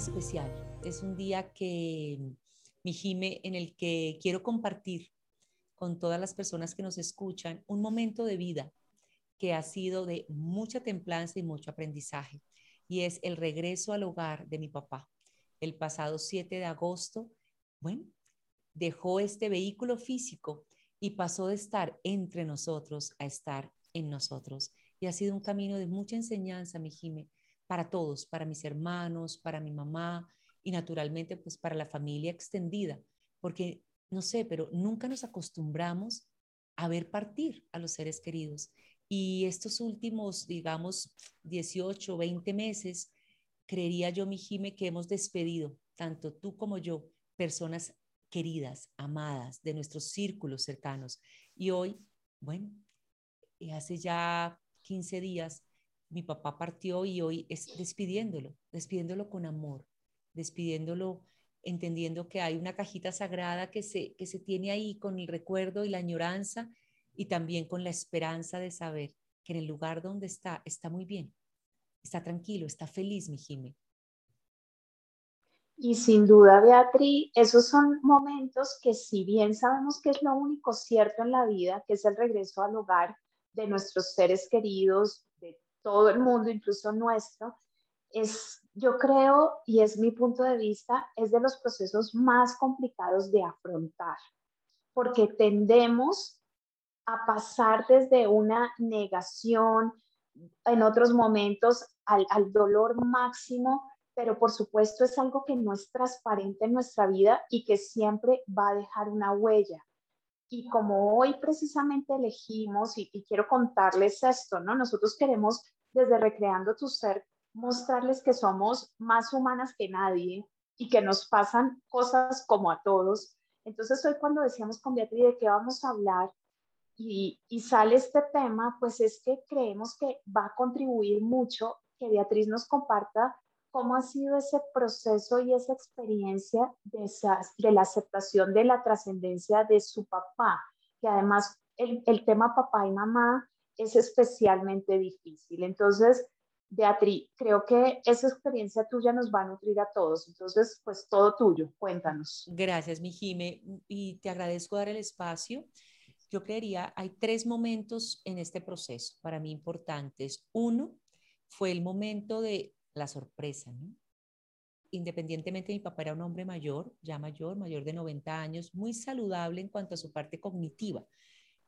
especial, es un día que, mi Jime, en el que quiero compartir con todas las personas que nos escuchan un momento de vida que ha sido de mucha templanza y mucho aprendizaje, y es el regreso al hogar de mi papá. El pasado 7 de agosto, bueno, dejó este vehículo físico y pasó de estar entre nosotros a estar en nosotros. Y ha sido un camino de mucha enseñanza, mi Jime, para todos, para mis hermanos, para mi mamá y naturalmente pues para la familia extendida, porque no sé, pero nunca nos acostumbramos a ver partir a los seres queridos. Y estos últimos, digamos, 18, 20 meses, creería yo, mi Jime, que hemos despedido, tanto tú como yo, personas queridas, amadas, de nuestros círculos cercanos. Y hoy, bueno, hace ya 15 días, mi papá partió y hoy es despidiéndolo, despidiéndolo con amor, despidiéndolo entendiendo que hay una cajita sagrada que se, que se tiene ahí con el recuerdo y la añoranza y también con la esperanza de saber que en el lugar donde está está muy bien, está tranquilo, está feliz, mi Jimé. Y sin duda, Beatriz, esos son momentos que si bien sabemos que es lo único cierto en la vida, que es el regreso al hogar de nuestros seres queridos, todo el mundo, incluso nuestro, es, yo creo, y es mi punto de vista, es de los procesos más complicados de afrontar, porque tendemos a pasar desde una negación, en otros momentos, al, al dolor máximo, pero por supuesto es algo que no es transparente en nuestra vida y que siempre va a dejar una huella. Y como hoy precisamente elegimos, y, quiero contarles esto, ¿no? Nosotros queremos desde Recreando tu Ser mostrarles que somos más humanas que nadie y que nos pasan cosas como a todos. Entonces hoy cuando decíamos con Beatriz de qué vamos a hablar y, y sale este tema, pues es que creemos que va a contribuir mucho que Beatriz nos comparta ¿Cómo ha sido ese proceso y esa experiencia de, de la aceptación de la trascendencia de su papá? Que además el, el, tema papá y mamá es especialmente difícil. Entonces, Beatriz, creo que esa experiencia tuya nos va a nutrir a todos. Entonces, pues todo tuyo, cuéntanos. Gracias, mi Jime, y te agradezco dar el espacio. Yo creería, hay tres momentos en este proceso para mí importantes. Uno fue el momento de la sorpresa, ¿no? Independientemente, mi papá era un hombre mayor, ya mayor, mayor de 90 años, muy saludable en cuanto a su parte cognitiva.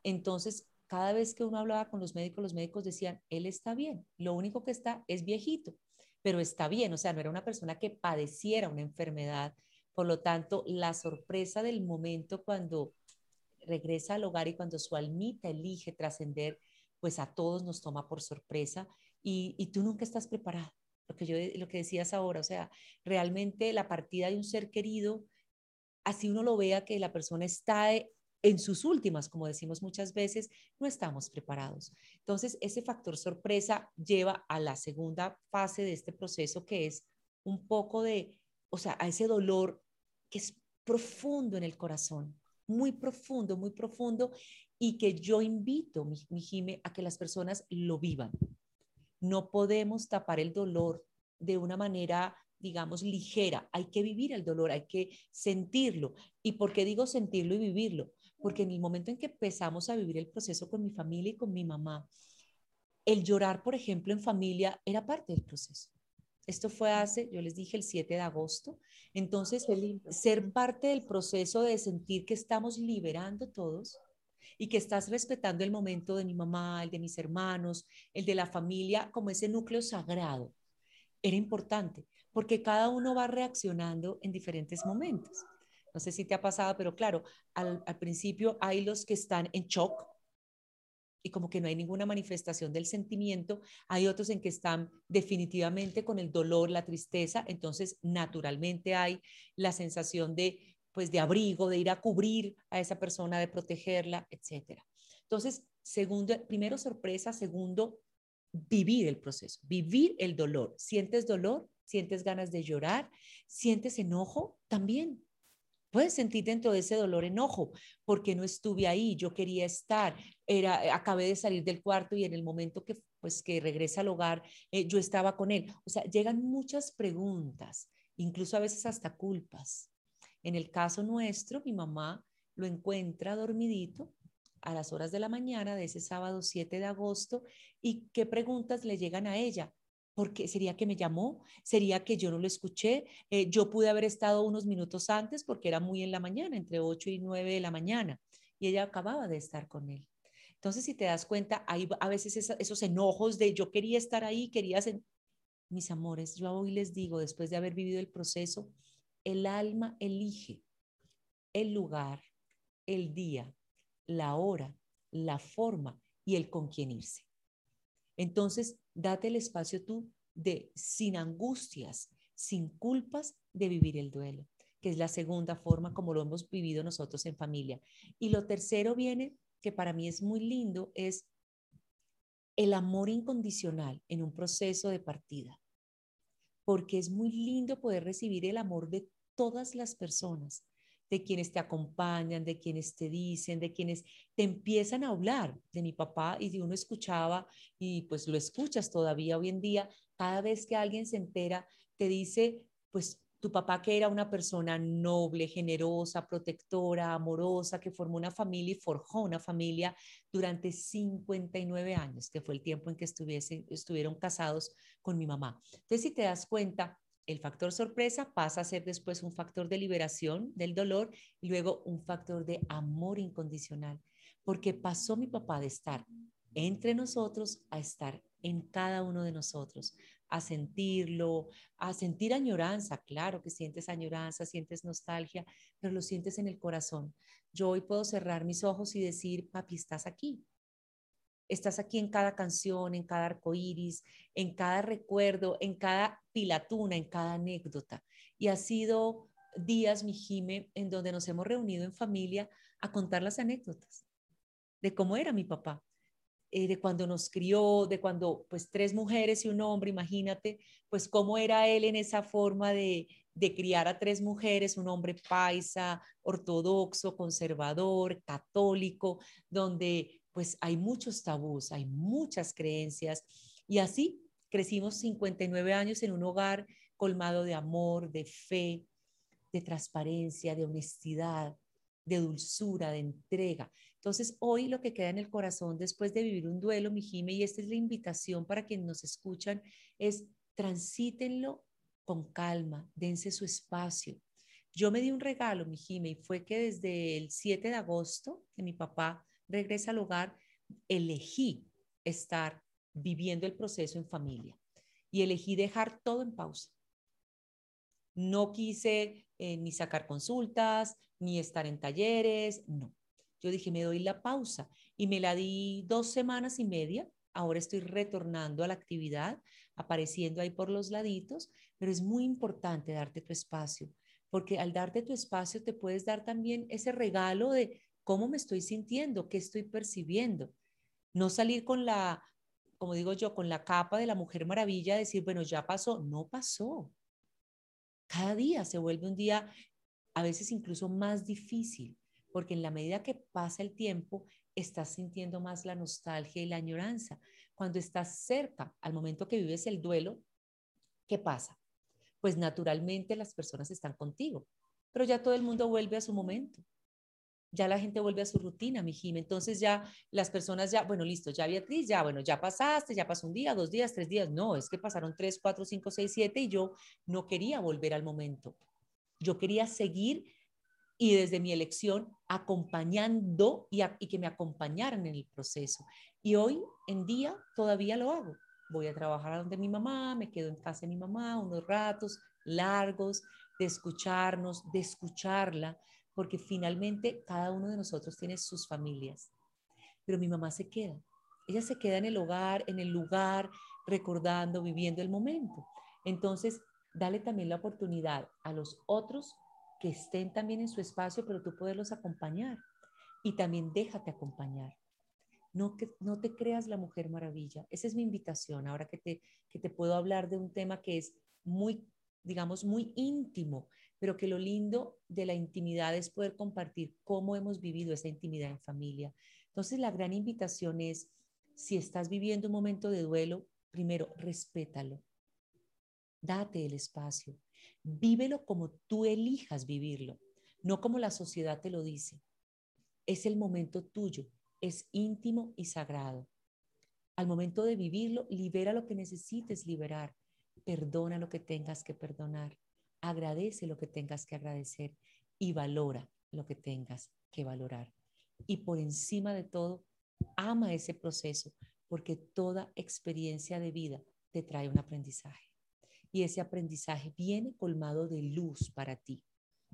Entonces, cada vez que uno hablaba con los médicos, los médicos decían, él está bien, lo único que está es viejito, pero está bien, o sea, no era una persona que padeciera una enfermedad. Por lo tanto, la sorpresa del momento cuando regresa al hogar y cuando su almita elige trascender, pues a todos nos toma por sorpresa y, y tú nunca estás preparado lo que, yo, lo que decías ahora, o sea, realmente la partida de un ser querido, así uno lo vea que la persona está en sus últimas, como decimos muchas veces, no estamos preparados. Entonces, ese factor sorpresa lleva a la segunda fase de este proceso, que es un poco de, o sea, a ese dolor que es profundo en el corazón, muy profundo, muy profundo, y que yo invito, mi, mi Jime, a que las personas lo vivan. No podemos tapar el dolor de una manera, digamos, ligera. Hay que vivir el dolor, hay que sentirlo. ¿Y por qué digo sentirlo y vivirlo? Porque en el momento en que empezamos a vivir el proceso con mi familia y con mi mamá, el llorar, por ejemplo, en familia era parte del proceso. Esto fue hace, yo les dije, el 7 de agosto. Entonces, ser parte del proceso de sentir que estamos liberando todos, y que estás respetando el momento de mi mamá, el de mis hermanos, el de la familia, como ese núcleo sagrado. Era importante, porque cada uno va reaccionando en diferentes momentos. No sé si te ha pasado, pero claro, al, principio hay los que están en shock, y como que no hay ninguna manifestación del sentimiento. Hay otros en que están definitivamente con el dolor, la tristeza, entonces naturalmente hay la sensación de pues de abrigo, de ir a cubrir a esa persona, de protegerla, etcétera. Entonces, segundo, primero sorpresa, segundo, vivir el proceso, vivir el dolor. ¿Sientes dolor? ¿Sientes ganas de llorar? ¿Sientes enojo? También. Puedes sentir dentro de ese dolor enojo, porque no estuve ahí, yo quería estar, era, acabé de salir del cuarto y en el momento que, pues, que regresa al hogar, eh, yo estaba con él. O sea, llegan muchas preguntas incluso a veces hasta culpas. En el caso nuestro, mi mamá lo encuentra dormidito a las horas de la mañana de ese sábado 7 de agosto y qué preguntas le llegan a ella. Porque sería que me llamó, sería que yo no lo escuché, eh, yo pude haber estado unos minutos antes porque era muy en la mañana, entre 8 y 9 de la mañana, y ella acababa de estar con él. Entonces, si te das cuenta, hay a veces esos enojos de yo quería estar ahí, quería ser... Mis amores, yo hoy les digo, después de haber vivido el proceso, el alma elige el lugar, el día, la hora, la forma y el con quién irse. Entonces, date el espacio tú de, sin angustias, sin culpas, de vivir el duelo, que es la segunda forma como lo hemos vivido nosotros en familia. Y lo tercero viene, que para mí es muy lindo, es el amor incondicional en un proceso de partida, porque es muy lindo poder recibir el amor de todas las personas, de quienes te acompañan, de quienes te dicen, de quienes te empiezan a hablar. De mi papá y de uno escuchaba y pues lo escuchas todavía hoy en día, cada vez que alguien se entera, te dice, pues tu papá que era una persona noble, generosa, protectora, amorosa, que formó una familia y forjó una familia durante 59 años, que fue el tiempo en que estuviese, estuvieron casados con mi mamá. Entonces, si te das cuenta, el factor sorpresa pasa a ser después un factor de liberación del dolor y luego un factor de amor incondicional, porque pasó mi papá de estar entre nosotros a estar en cada uno de nosotros, a sentirlo, a sentir añoranza, claro que sientes añoranza, sientes nostalgia, pero lo sientes en el corazón. Yo hoy puedo cerrar mis ojos y decir, papi, estás aquí, Estás aquí en cada canción, en cada arco iris, en cada recuerdo, en cada pilatuna, en cada anécdota. Y ha sido días, mi Jime, en donde nos hemos reunido en familia a contar las anécdotas de cómo era mi papá, eh, de cuando nos crió, de cuando, pues, tres mujeres y un hombre, imagínate, pues, cómo era él en esa forma de, de criar a tres mujeres, un hombre paisa, ortodoxo, conservador, católico, donde pues hay muchos tabús, hay muchas creencias y así crecimos 59 años en un hogar colmado de amor, de fe, de transparencia, de honestidad, de dulzura, de entrega. Entonces, hoy lo que queda en el corazón después de vivir un duelo, mi Jime, y esta es la invitación para quienes nos escuchan, es transítenlo con calma, dense su espacio. Yo me di un regalo, mi Jime, y fue que desde el 7 de agosto, que mi papá regresa al hogar, elegí estar viviendo el proceso en familia y elegí dejar todo en pausa. No quise eh, ni sacar consultas, ni estar en talleres, no. Yo dije, me doy la pausa y me la di dos semanas y media. Ahora estoy retornando a la actividad, apareciendo ahí por los laditos, pero es muy importante darte tu espacio, porque al darte tu espacio te puedes dar también ese regalo de cómo me estoy sintiendo, qué estoy percibiendo. No salir con la, como digo yo, con la capa de la mujer maravilla, decir, bueno, ya pasó, no pasó. Cada día se vuelve un día a veces incluso más difícil, porque en la medida que pasa el tiempo, estás sintiendo más la nostalgia y la añoranza. Cuando estás cerca al momento que vives el duelo, ¿qué pasa? Pues naturalmente las personas están contigo, pero ya todo el mundo vuelve a su momento ya la gente vuelve a su rutina, mi Jim. Entonces ya las personas ya, bueno, listo, ya Beatriz, ya, bueno, ya pasaste, ya pasó un día, dos días, tres días. No, es que pasaron tres, cuatro, cinco, seis, siete y yo no quería volver al momento. Yo quería seguir y desde mi elección acompañando y, que me acompañaran en el proceso. Y hoy en día todavía lo hago. Voy a trabajar donde mi mamá, me quedo en casa de mi mamá unos ratos largos de escucharnos, de escucharla, porque finalmente cada uno de nosotros tiene sus familias. Pero mi mamá se queda. Ella se queda en el hogar, en el lugar, recordando, viviendo el momento. Entonces, dale también la oportunidad a los otros que estén también en su espacio, pero tú poderlos acompañar. Y también déjate acompañar. No, que, no te creas la mujer maravilla. Esa es mi invitación ahora que te, que te puedo hablar de un tema que es muy, digamos, muy íntimo pero que lo lindo de la intimidad es poder compartir cómo hemos vivido esa intimidad en familia. Entonces, la gran invitación es, si estás viviendo un momento de duelo, primero, respétalo, date el espacio. Vívelo como tú elijas vivirlo, no como la sociedad te lo dice. Es el momento tuyo, es íntimo y sagrado. Al momento de vivirlo, libera lo que necesites liberar, perdona lo que tengas que perdonar, agradece lo que tengas que agradecer y valora lo que tengas que valorar. Y por encima de todo, ama ese proceso porque toda experiencia de vida te trae un aprendizaje. Y ese aprendizaje viene colmado de luz para ti.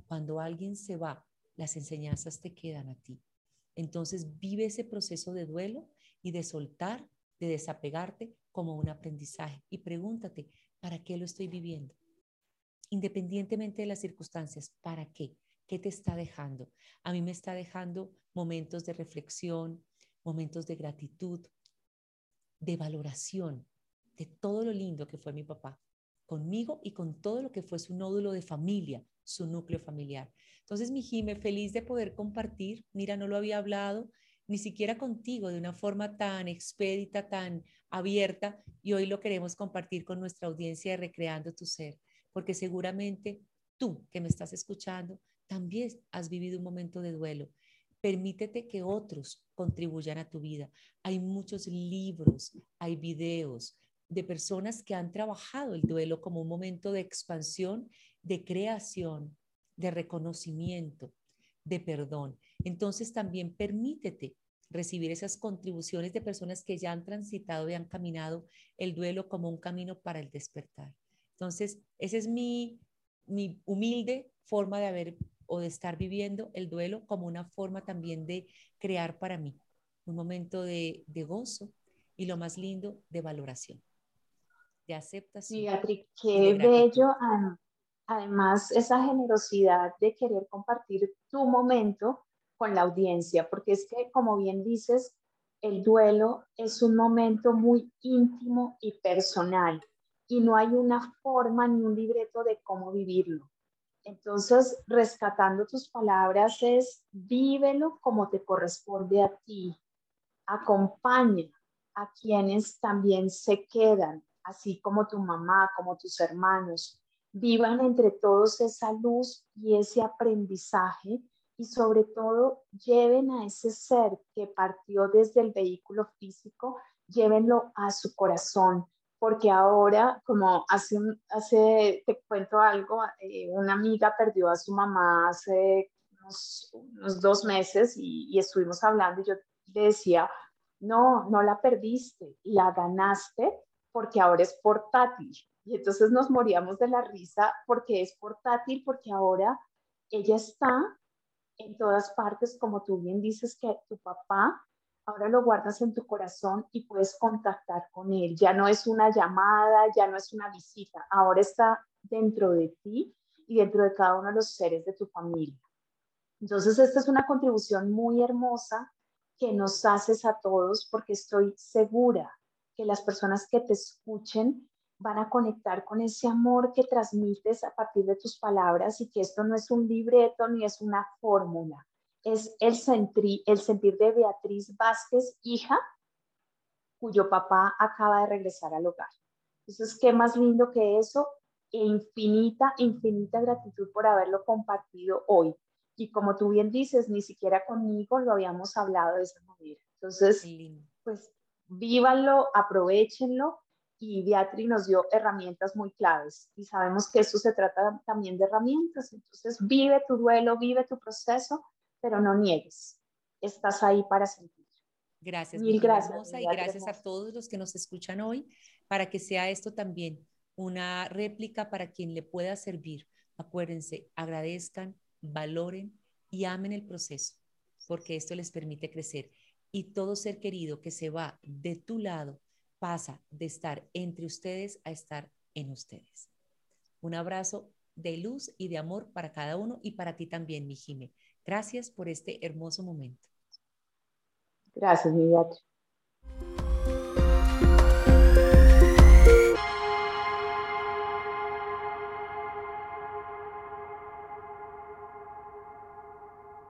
Cuando alguien se va, las enseñanzas te quedan a ti. Entonces vive ese proceso de duelo y de soltar, de desapegarte como un aprendizaje. Y pregúntate, ¿para qué lo estoy viviendo? Independientemente de las circunstancias, ¿para qué? ¿Qué te está dejando? A mí me está dejando momentos de reflexión, momentos de gratitud, de valoración de todo lo lindo que fue mi papá conmigo y con todo lo que fue su nódulo de familia, su núcleo familiar. Entonces, mi Jime, feliz de poder compartir. Mira, no lo había hablado ni siquiera contigo de una forma tan expedita, tan abierta, y hoy lo queremos compartir con nuestra audiencia de Recreando tu Ser, porque seguramente tú que me estás escuchando también has vivido un momento de duelo. Permítete que otros contribuyan a tu vida. Hay muchos libros, hay videos de personas que han trabajado el duelo como un momento de expansión, de creación, de reconocimiento, de perdón. Entonces también permítete recibir esas contribuciones de personas que ya han transitado y han caminado el duelo como un camino para el despertar. Entonces, esa es mi, mi humilde forma de haber o de estar viviendo el duelo como una forma también de crear para mí un momento de, gozo y lo más lindo, de valoración, de aceptación. Beatriz, qué bello. Además, esa generosidad de querer compartir tu momento con la audiencia, porque es que, como bien dices, el duelo es un momento muy íntimo y personal y no hay una forma ni un libreto de cómo vivirlo. Entonces, rescatando tus palabras es vívelo como te corresponde a ti. Acompaña a quienes también se quedan, así como tu mamá, como tus hermanos. Vivan entre todos esa luz y ese aprendizaje y sobre todo lleven a ese ser que partió desde el vehículo físico, llévenlo a su corazón, porque ahora, como hace, hace te cuento algo, eh, una amiga perdió a su mamá hace unos, dos meses y, y, estuvimos hablando y yo le decía, no, no la perdiste, la ganaste porque ahora es portátil. Y entonces nos moríamos de la risa porque es portátil, porque ahora ella está en todas partes, como tú bien dices que tu papá ahora lo guardas en tu corazón y puedes contactar con él. Ya no es una llamada, ya no es una visita, ahora está dentro de ti y dentro de cada uno de los seres de tu familia. Entonces, esta es una contribución muy hermosa que nos haces a todos porque estoy segura que las personas que te escuchen van a conectar con ese amor que transmites a partir de tus palabras y que esto no es un libreto ni es una fórmula, es el, el sentir de Beatriz Vázquez, hija, cuyo papá acaba de regresar al hogar. Entonces, ¿qué más lindo que eso? E infinita, infinita gratitud por haberlo compartido hoy. Y como tú bien dices, ni siquiera conmigo lo habíamos hablado de esa manera. Entonces, pues vívanlo, aprovechenlo y Beatriz nos dio herramientas muy claves y sabemos que eso se trata también de herramientas. Entonces, vive tu duelo, vive tu proceso pero no niegues. Estás ahí para sentir. Gracias. Mil gracias. y gracias a todos los que nos escuchan hoy para que sea esto también una réplica para quien le pueda servir. Acuérdense, agradezcan, valoren y amen el proceso, porque esto les permite crecer. Y todo ser querido que se va de tu lado pasa de estar entre ustedes a estar en ustedes. Un abrazo de luz y de amor para cada uno y para ti también, mi Jime. Gracias por este hermoso momento. Gracias, mi Beatriz.